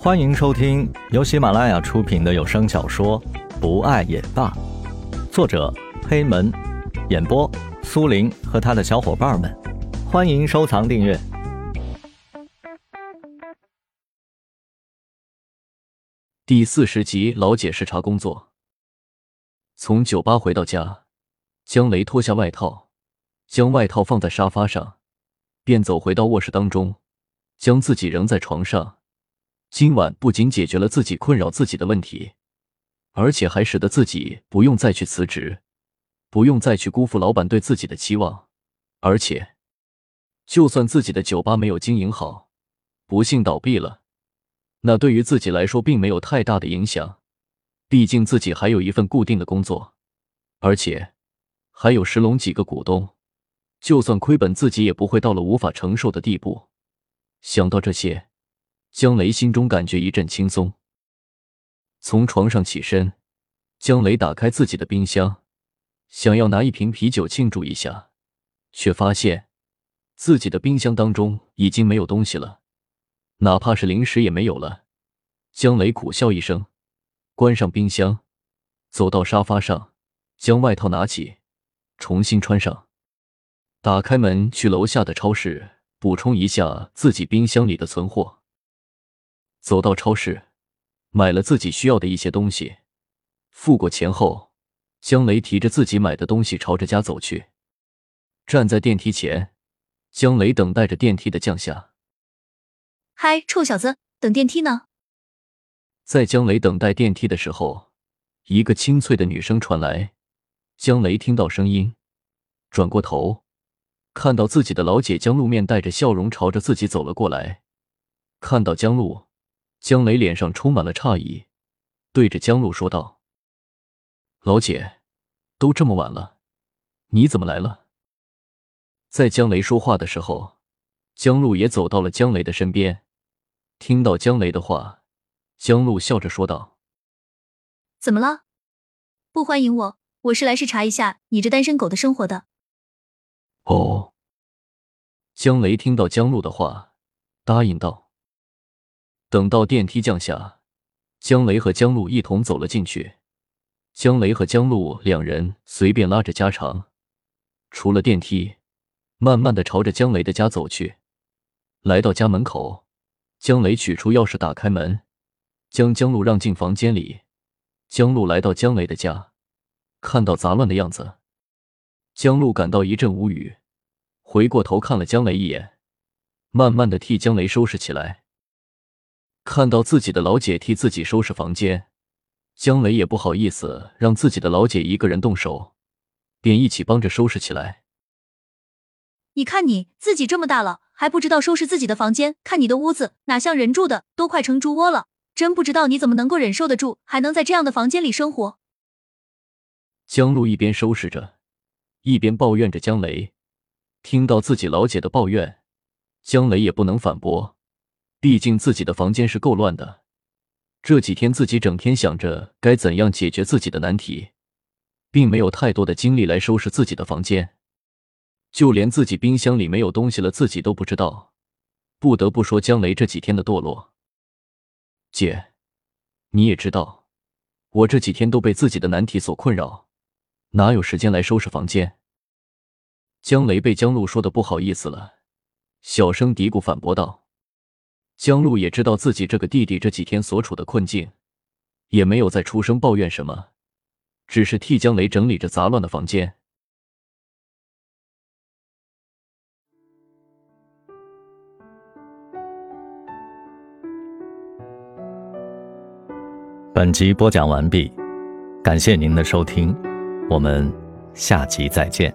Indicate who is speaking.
Speaker 1: 欢迎收听由喜马拉雅出品的有声小说《不爱也罢》，作者黑门，演播苏林和他的小伙伴们。欢迎收藏订阅。
Speaker 2: 第四十集，老姐视察工作。从酒吧回到家，江雷脱下外套，将外套放在沙发上，便走回到卧室当中，将自己扔在床上。今晚不仅解决了自己困扰自己的问题，而且还使得自己不用再去辞职，不用再去辜负老板对自己的期望。而且，就算自己的酒吧没有经营好，不幸倒闭了，那对于自己来说并没有太大的影响。毕竟自己还有一份固定的工作，而且还有石龙几个股东，就算亏本，自己也不会到了无法承受的地步。想到这些。江雷心中感觉一阵轻松，从床上起身，江雷打开自己的冰箱，想要拿一瓶啤酒庆祝一下，却发现自己的冰箱当中已经没有东西了，哪怕是零食也没有了。江雷苦笑一声，关上冰箱，走到沙发上，将外套拿起，重新穿上，打开门去楼下的超市补充一下自己冰箱里的存货。走到超市，买了自己需要的一些东西，付过钱后，江雷提着自己买的东西朝着家走去。站在电梯前，江雷等待着电梯的降下。
Speaker 3: 嗨，臭小子，等电梯呢？
Speaker 2: 在江雷等待电梯的时候，一个清脆的女声传来。江雷听到声音，转过头，看到自己的老姐江露面带着笑容朝着自己走了过来。看到江露。江雷脸上充满了诧异，对着江路说道：“老姐，都这么晚了，你怎么来了？”在江雷说话的时候，江路也走到了江雷的身边。听到江雷的话，江路笑着说道：“
Speaker 3: 怎么了？不欢迎我？我是来视察一下你这单身狗的生活的。”
Speaker 2: 哦。江雷听到江路的话，答应道。等到电梯降下，江雷和江路一同走了进去。江雷和江路两人随便拉着家常，出了电梯，慢慢的朝着江雷的家走去。来到家门口，江雷取出钥匙打开门，将江路让进房间里。江路来到江雷的家，看到杂乱的样子，江路感到一阵无语，回过头看了江雷一眼，慢慢的替江雷收拾起来。看到自己的老姐替自己收拾房间，江雷也不好意思让自己的老姐一个人动手，便一起帮着收拾起来。
Speaker 3: 你看你自己这么大了，还不知道收拾自己的房间？看你的屋子哪像人住的，都快成猪窝了！真不知道你怎么能够忍受得住，还能在这样的房间里生活。
Speaker 2: 江路一边收拾着，一边抱怨着江雷。听到自己老姐的抱怨，江雷也不能反驳。毕竟自己的房间是够乱的，这几天自己整天想着该怎样解决自己的难题，并没有太多的精力来收拾自己的房间，就连自己冰箱里没有东西了，自己都不知道。不得不说江雷这几天的堕落。姐，你也知道，我这几天都被自己的难题所困扰，哪有时间来收拾房间？江雷被江路说的不好意思了，小声嘀咕反驳道。江路也知道自己这个弟弟这几天所处的困境，也没有再出声抱怨什么，只是替江雷整理着杂乱的房间。
Speaker 1: 本集播讲完毕，感谢您的收听，我们下集再见。